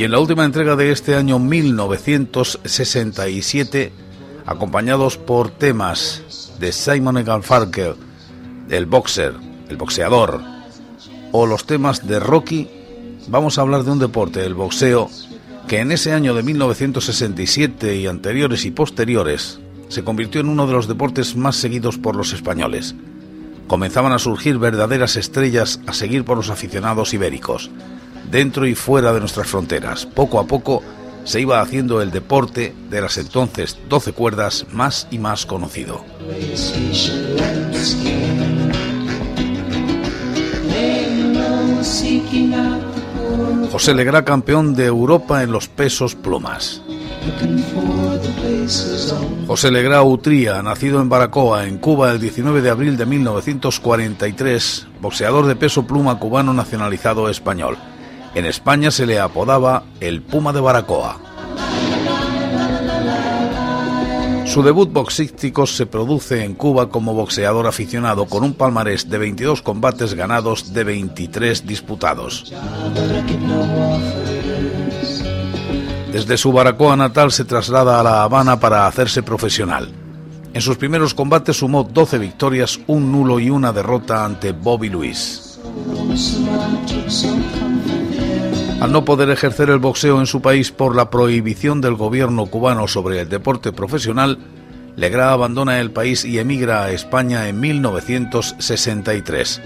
Y en la última entrega de este año 1967, acompañados por temas de Simon Garfunkel, el boxer, el boxeador, o los temas de Rocky, vamos a hablar de un deporte, el boxeo, que en ese año de 1967 y anteriores y posteriores se convirtió en uno de los deportes más seguidos por los españoles. Comenzaban a surgir verdaderas estrellas a seguir por los aficionados ibéricos dentro y fuera de nuestras fronteras. Poco a poco se iba haciendo el deporte de las entonces 12 cuerdas más y más conocido. José Legrá campeón de Europa en los pesos plumas. José Legrá Utría, nacido en Baracoa, en Cuba, el 19 de abril de 1943, boxeador de peso pluma cubano nacionalizado español. En España se le apodaba el Puma de Baracoa. Su debut boxístico se produce en Cuba como boxeador aficionado con un palmarés de 22 combates ganados de 23 disputados. Desde su Baracoa natal se traslada a La Habana para hacerse profesional. En sus primeros combates sumó 12 victorias, un nulo y una derrota ante Bobby Luis. Al no poder ejercer el boxeo en su país por la prohibición del gobierno cubano sobre el deporte profesional, Legra abandona el país y emigra a España en 1963.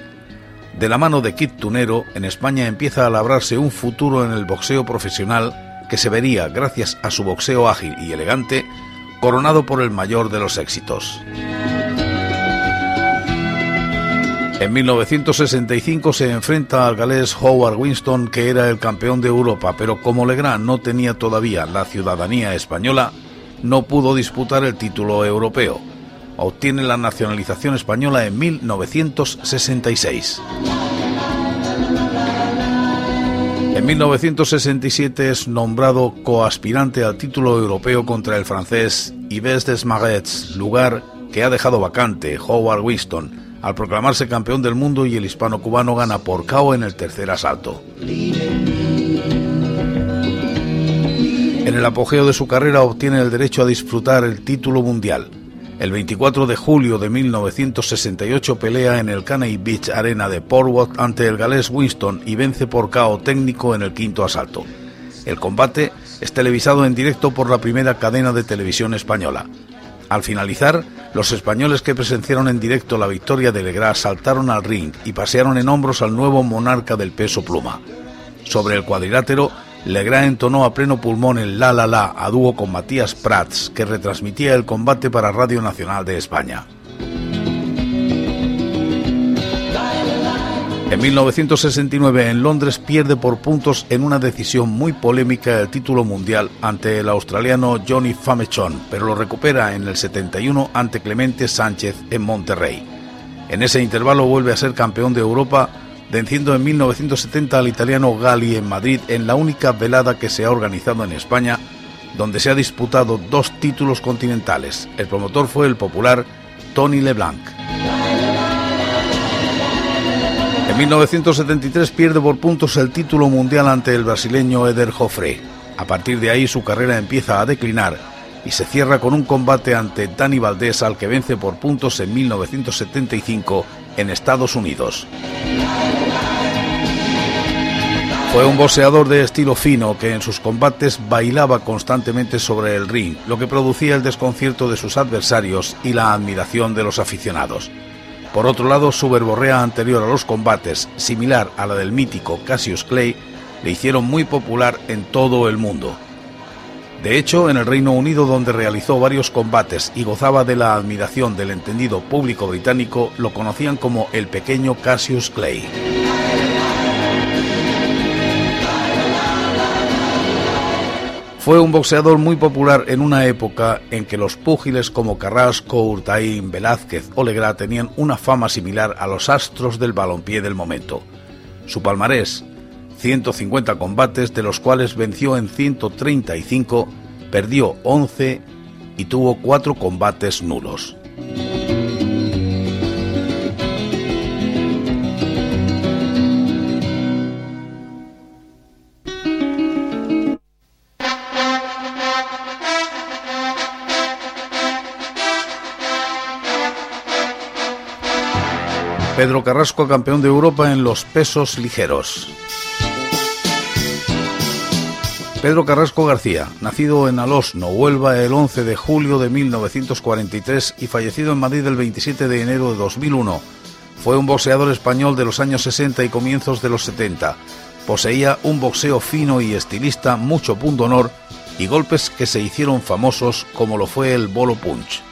De la mano de Kit Tunero, en España empieza a labrarse un futuro en el boxeo profesional que se vería, gracias a su boxeo ágil y elegante, coronado por el mayor de los éxitos. En 1965 se enfrenta al galés Howard Winston, que era el campeón de Europa, pero como Legrand no tenía todavía la ciudadanía española, no pudo disputar el título europeo. Obtiene la nacionalización española en 1966. En 1967 es nombrado coaspirante al título europeo contra el francés Yves Desmarais, lugar que ha dejado vacante Howard Winston al proclamarse campeón del mundo y el hispano cubano gana por KO en el tercer asalto. En el apogeo de su carrera obtiene el derecho a disfrutar el título mundial. El 24 de julio de 1968 pelea en el Caney Beach Arena de Portwood ante el galés Winston y vence por KO técnico en el quinto asalto. El combate es televisado en directo por la primera cadena de televisión española. Al finalizar, los españoles que presenciaron en directo la victoria de Legrá saltaron al ring y pasearon en hombros al nuevo monarca del peso pluma. Sobre el cuadrilátero, Legrá entonó a pleno pulmón el La La La a dúo con Matías Prats, que retransmitía el combate para Radio Nacional de España. En 1969 en Londres pierde por puntos en una decisión muy polémica el título mundial ante el australiano Johnny Famechon, pero lo recupera en el 71 ante Clemente Sánchez en Monterrey. En ese intervalo vuelve a ser campeón de Europa, venciendo en 1970 al italiano Gali en Madrid en la única velada que se ha organizado en España, donde se ha disputado dos títulos continentales. El promotor fue el popular Tony LeBlanc. En 1973 pierde por puntos el título mundial ante el brasileño Eder Joffre. A partir de ahí su carrera empieza a declinar y se cierra con un combate ante Dani Valdés al que vence por puntos en 1975 en Estados Unidos. Fue un boxeador de estilo fino que en sus combates bailaba constantemente sobre el ring, lo que producía el desconcierto de sus adversarios y la admiración de los aficionados. Por otro lado, su verborrea anterior a los combates, similar a la del mítico Cassius Clay, le hicieron muy popular en todo el mundo. De hecho, en el Reino Unido, donde realizó varios combates y gozaba de la admiración del entendido público británico, lo conocían como el pequeño Cassius Clay. Fue un boxeador muy popular en una época en que los púgiles como Carrasco, Urtaín, Velázquez o Legrá tenían una fama similar a los astros del balompié del momento. Su palmarés, 150 combates, de los cuales venció en 135, perdió 11 y tuvo 4 combates nulos. Pedro Carrasco, campeón de Europa en los pesos ligeros. Pedro Carrasco García, nacido en Alosno, Huelva, el 11 de julio de 1943 y fallecido en Madrid el 27 de enero de 2001, fue un boxeador español de los años 60 y comienzos de los 70. Poseía un boxeo fino y estilista, mucho punto honor y golpes que se hicieron famosos como lo fue el bolo punch.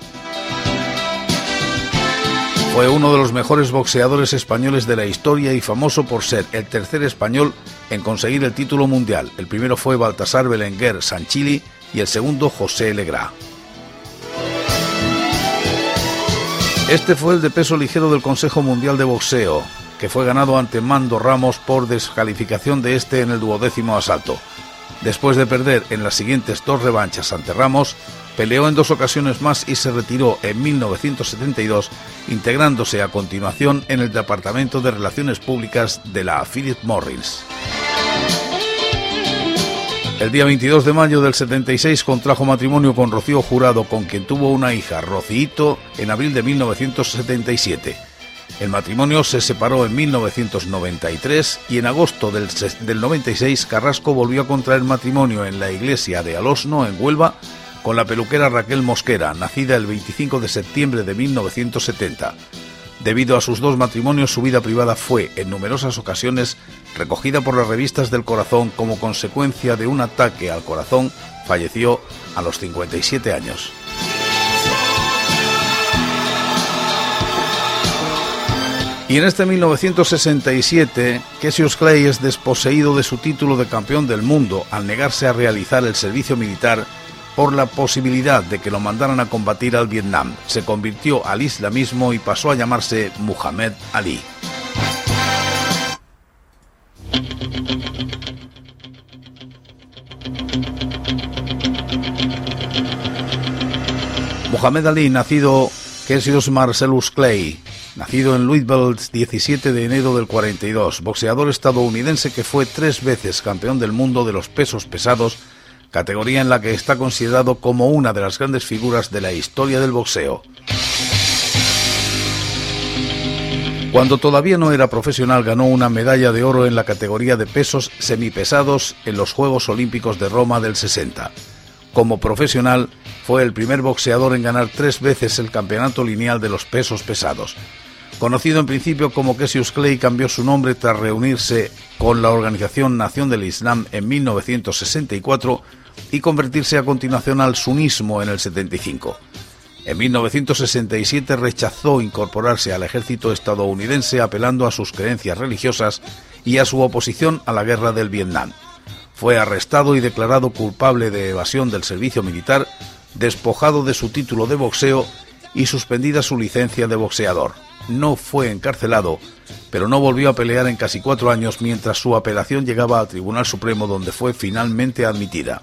Fue uno de los mejores boxeadores españoles de la historia y famoso por ser el tercer español en conseguir el título mundial. El primero fue Baltasar Belenguer Sanchili y el segundo José Legrá. Este fue el de peso ligero del Consejo Mundial de Boxeo, que fue ganado ante Mando Ramos por descalificación de este en el duodécimo asalto. Después de perder en las siguientes dos revanchas ante Ramos, Peleó en dos ocasiones más y se retiró en 1972, integrándose a continuación en el Departamento de Relaciones Públicas de la Philip Morris. El día 22 de mayo del 76 contrajo matrimonio con Rocío Jurado, con quien tuvo una hija, Rocíito, en abril de 1977. El matrimonio se separó en 1993 y en agosto del, del 96 Carrasco volvió a contraer matrimonio en la iglesia de Alosno, en Huelva, con la peluquera Raquel Mosquera, nacida el 25 de septiembre de 1970. Debido a sus dos matrimonios, su vida privada fue, en numerosas ocasiones, recogida por las revistas del corazón como consecuencia de un ataque al corazón, falleció a los 57 años. Y en este 1967, Cassius Clay es desposeído de su título de campeón del mundo al negarse a realizar el servicio militar por la posibilidad de que lo mandaran a combatir al Vietnam. Se convirtió al islamismo y pasó a llamarse Muhammad Ali. Muhammad Ali, nacido Cassius Marcellus Clay, nacido en Louisville 17 de enero del 42, boxeador estadounidense que fue tres veces campeón del mundo de los pesos pesados categoría en la que está considerado como una de las grandes figuras de la historia del boxeo. Cuando todavía no era profesional ganó una medalla de oro en la categoría de pesos semipesados en los Juegos Olímpicos de Roma del 60. Como profesional fue el primer boxeador en ganar tres veces el campeonato lineal de los pesos pesados. Conocido en principio como Cassius Clay, cambió su nombre tras reunirse con la Organización Nación del Islam en 1964 y convertirse a continuación al sunismo en el 75. En 1967 rechazó incorporarse al ejército estadounidense apelando a sus creencias religiosas y a su oposición a la guerra del Vietnam. Fue arrestado y declarado culpable de evasión del servicio militar, despojado de su título de boxeo y suspendida su licencia de boxeador. No fue encarcelado, pero no volvió a pelear en casi cuatro años mientras su apelación llegaba al Tribunal Supremo donde fue finalmente admitida.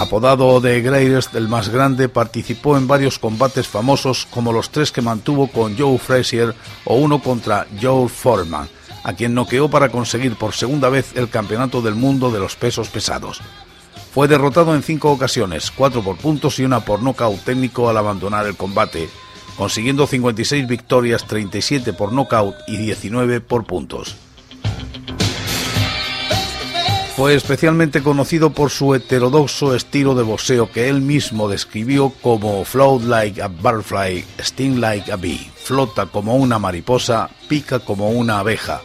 Apodado de Greatest, el más grande, participó en varios combates famosos como los tres que mantuvo con Joe Frazier o uno contra Joe Foreman, a quien noqueó para conseguir por segunda vez el campeonato del mundo de los pesos pesados. Fue derrotado en cinco ocasiones, cuatro por puntos y una por nocaut técnico al abandonar el combate, consiguiendo 56 victorias, 37 por nocaut y 19 por puntos. Fue especialmente conocido por su heterodoxo estilo de boxeo que él mismo describió como float like a butterfly, sting like a bee, flota como una mariposa, pica como una abeja,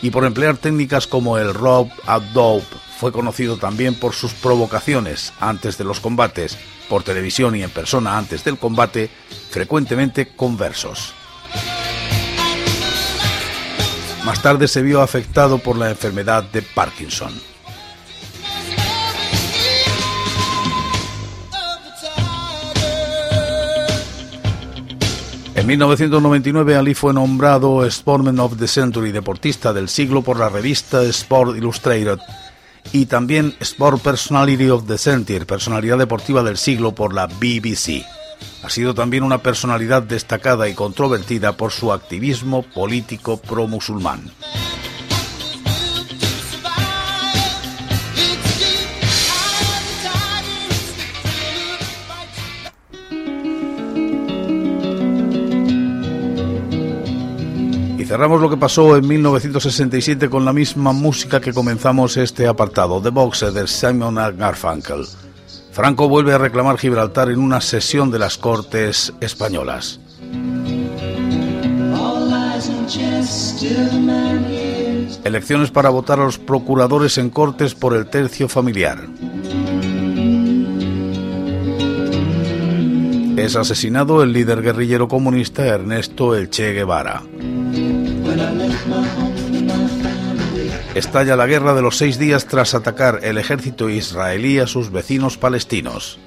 y por emplear técnicas como el rope, a dope, Fue conocido también por sus provocaciones antes de los combates, por televisión y en persona antes del combate, frecuentemente con versos. Más tarde se vio afectado por la enfermedad de Parkinson. En 1999 Ali fue nombrado Sportman of the Century, deportista del siglo por la revista Sport Illustrated y también Sport Personality of the Century, personalidad deportiva del siglo por la BBC. Ha sido también una personalidad destacada y controvertida por su activismo político pro-musulmán. Cerramos lo que pasó en 1967 con la misma música que comenzamos este apartado, The Boxer de Simon Garfunkel. Franco vuelve a reclamar Gibraltar en una sesión de las Cortes Españolas. Elecciones para votar a los procuradores en Cortes por el tercio familiar. Es asesinado el líder guerrillero comunista Ernesto El Che Guevara. Estalla la guerra de los seis días tras atacar el ejército israelí a sus vecinos palestinos.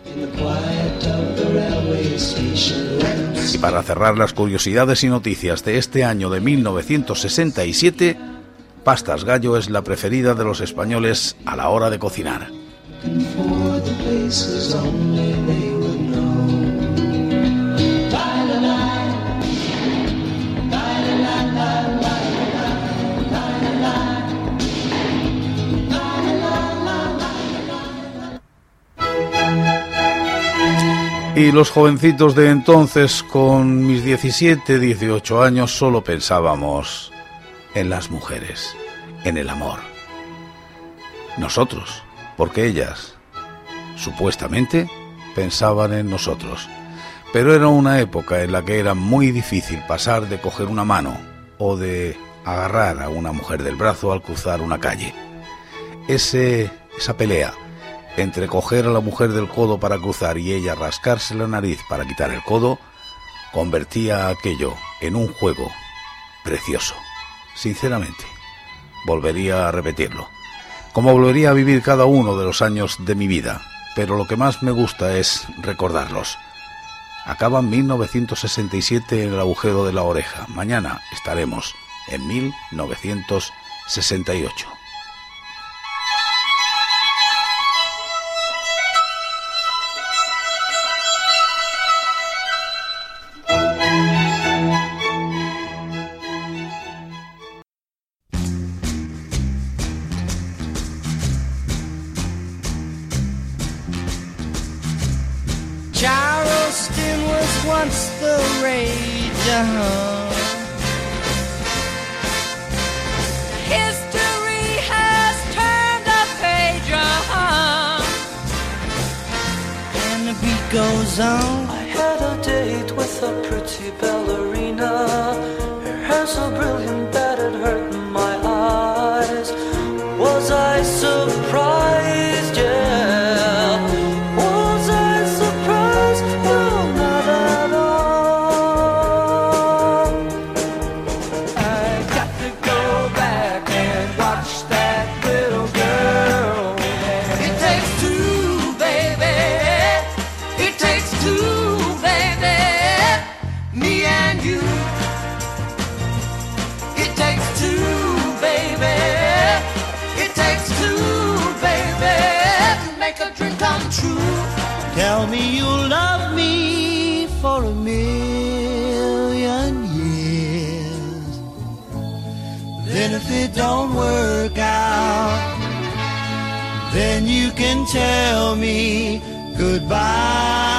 Y para cerrar las curiosidades y noticias de este año de 1967, pastas gallo es la preferida de los españoles a la hora de cocinar. Y los jovencitos de entonces, con mis 17, 18 años, solo pensábamos en las mujeres, en el amor. Nosotros, porque ellas, supuestamente, pensaban en nosotros. Pero era una época en la que era muy difícil pasar de coger una mano o de agarrar a una mujer del brazo al cruzar una calle. Ese, esa pelea entre coger a la mujer del codo para cruzar y ella rascarse la nariz para quitar el codo, convertía aquello en un juego precioso. Sinceramente, volvería a repetirlo. Como volvería a vivir cada uno de los años de mi vida, pero lo que más me gusta es recordarlos. Acaba 1967 en el agujero de la oreja. Mañana estaremos en 1968. History has turned a page, uh-huh. and the beat goes on. true. Tell me you'll love me for a million years. Then if it don't work out, then you can tell me goodbye.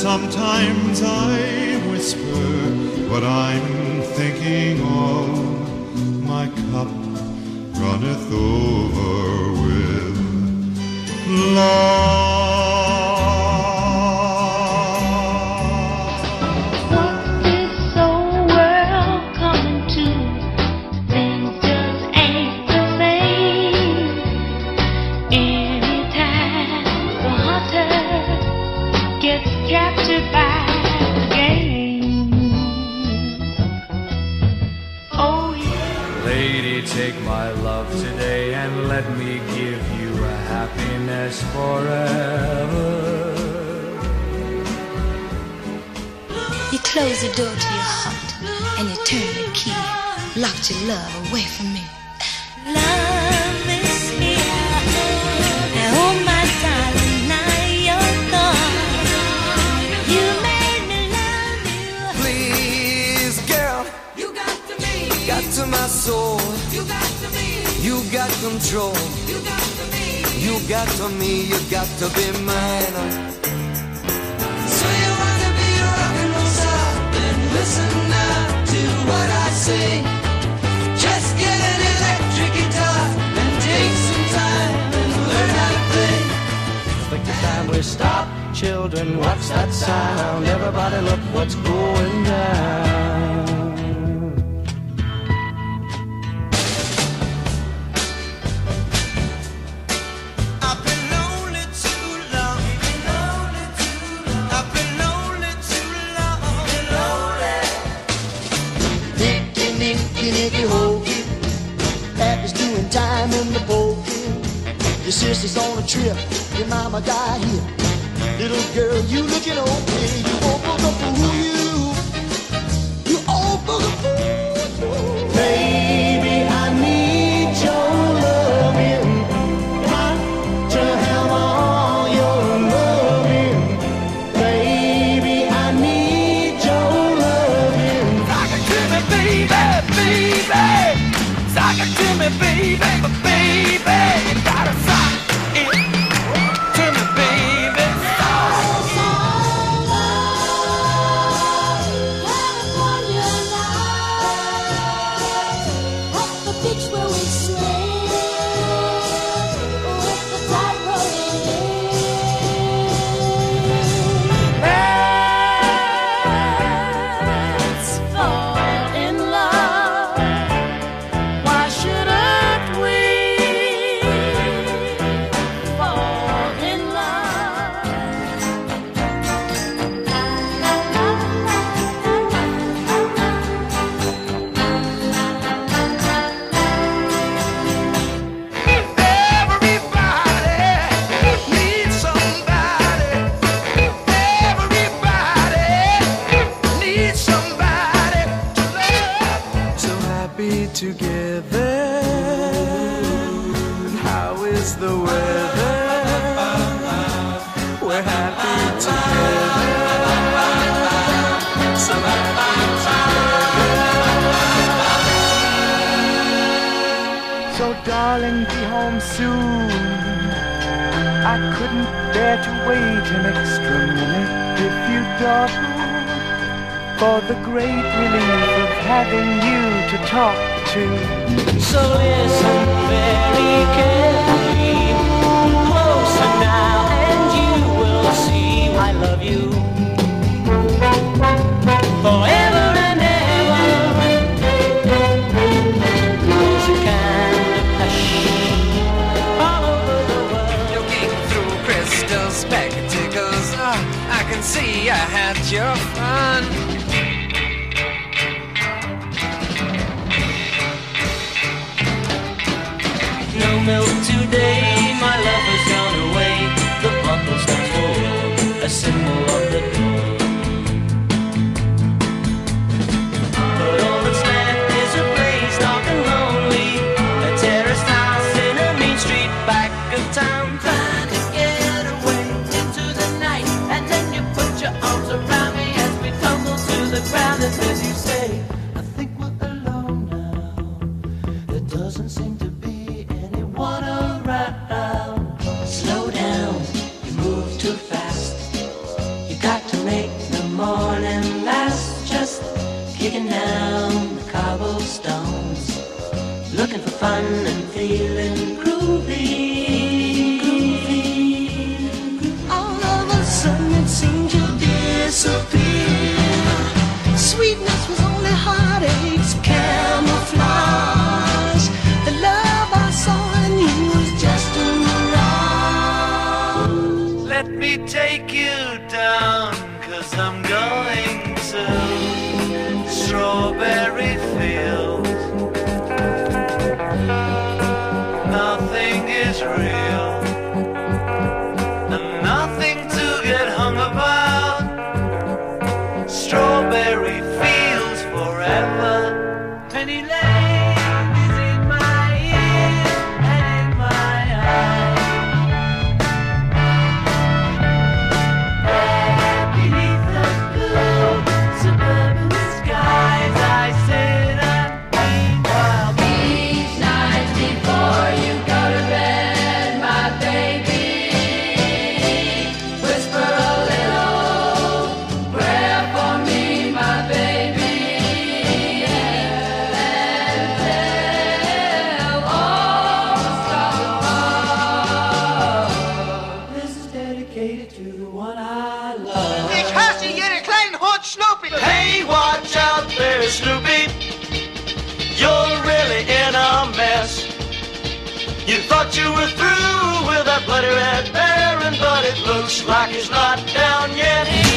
Sometimes I whisper what I'm thinking of. My cup runneth over with love. Close the door to your heart and you turn the key. Locked your love away from me. Love is here. And oh my darling, now you're gone. You made me love you. Please, girl, You got to me. got to my soul. You got to me. You got control. You got to me. You got to me. You got to be mine. What I say. Just get an electric guitar and take some time and learn how to play. Think the time we stop, children, what's that sound? Everybody look what's going down. Nicky, nicky, hokey. Pappy's doing time in the pokey. Your sister's on a trip. Your mama died here. Little girl, you looking okay. You old booger fool, you. You I couldn't bear to wait an extra minute if you don't for the great relief of having you to talk to. So listen very carefully, closer now, and you will see I love you see I had your fun. one I love. Ich hasse kleinen Hund, Snoopy. Hey, watch out there, Snoopy. You're really in a mess. You thought you were through with that bloody red baron, but it looks like he's not down yet.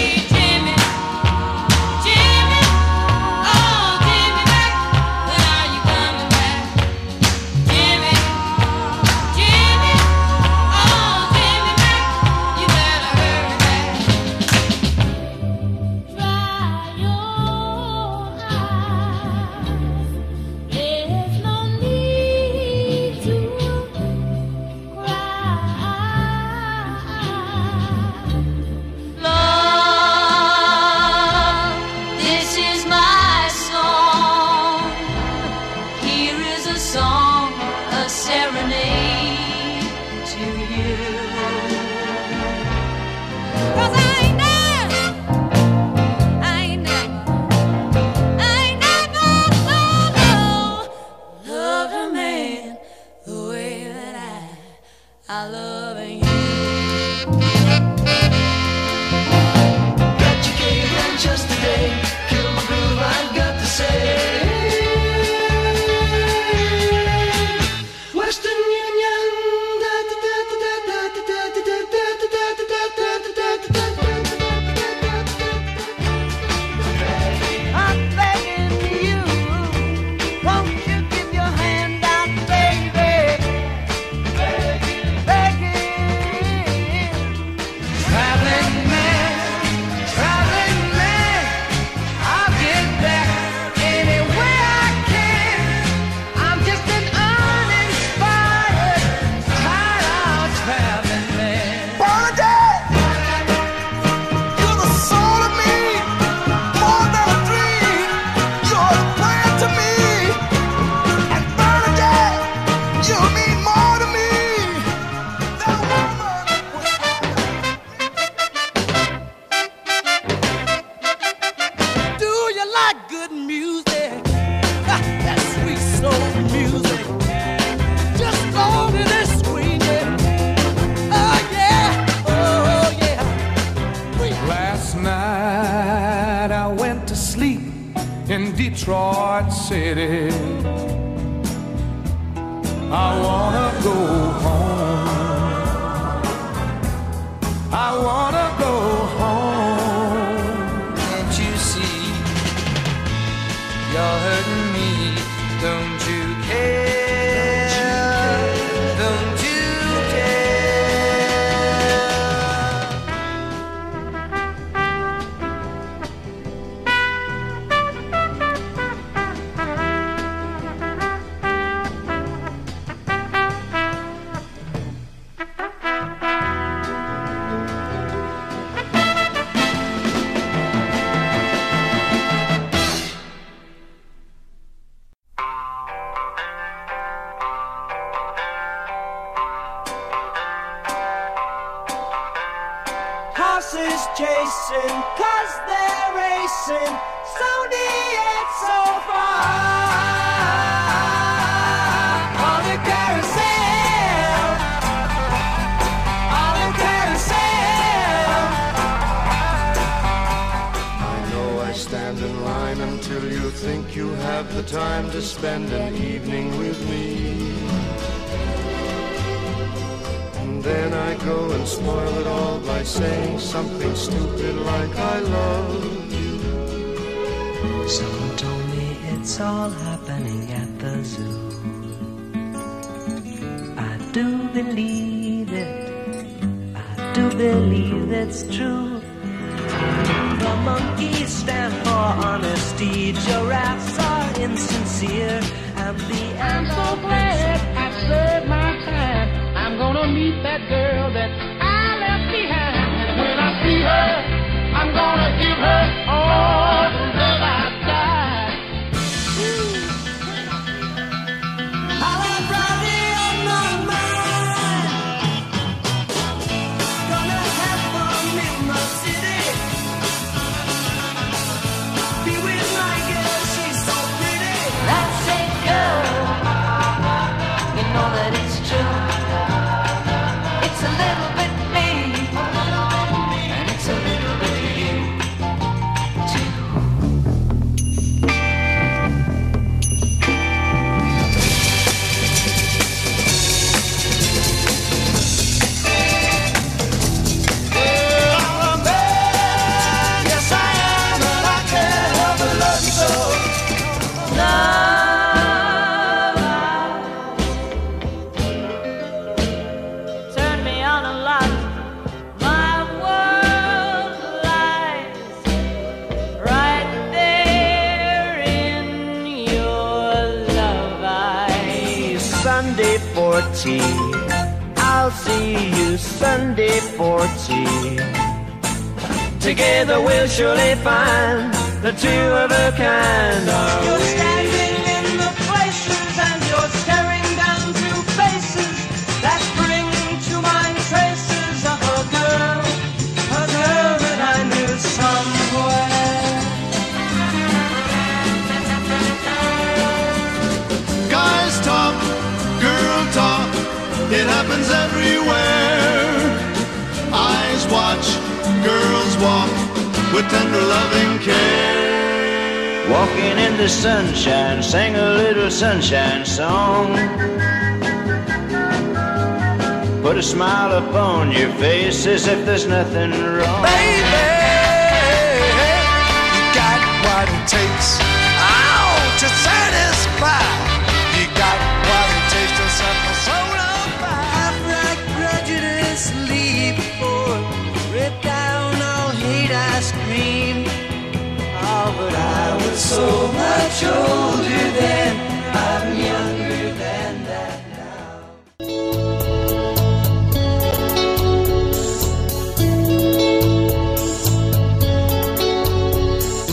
don't you think you have the time to spend an evening with me. And then I go and spoil it all by saying something stupid like I love you. Someone told me it's all happening at the zoo. I do believe it. I do believe it's true. The monkeys for honesty, giraffes are insincere, and the I'm so glad I served my time. I'm gonna meet that girl that I left behind. And when I see her, I'm gonna give her all Sunday 14. I'll see you Sunday 14. Together we'll surely find the two of a kind. Are you're walk with tender loving care. Walking in the sunshine, sing a little sunshine song. Put a smile upon your face as if there's nothing wrong. Baby, you got what it takes.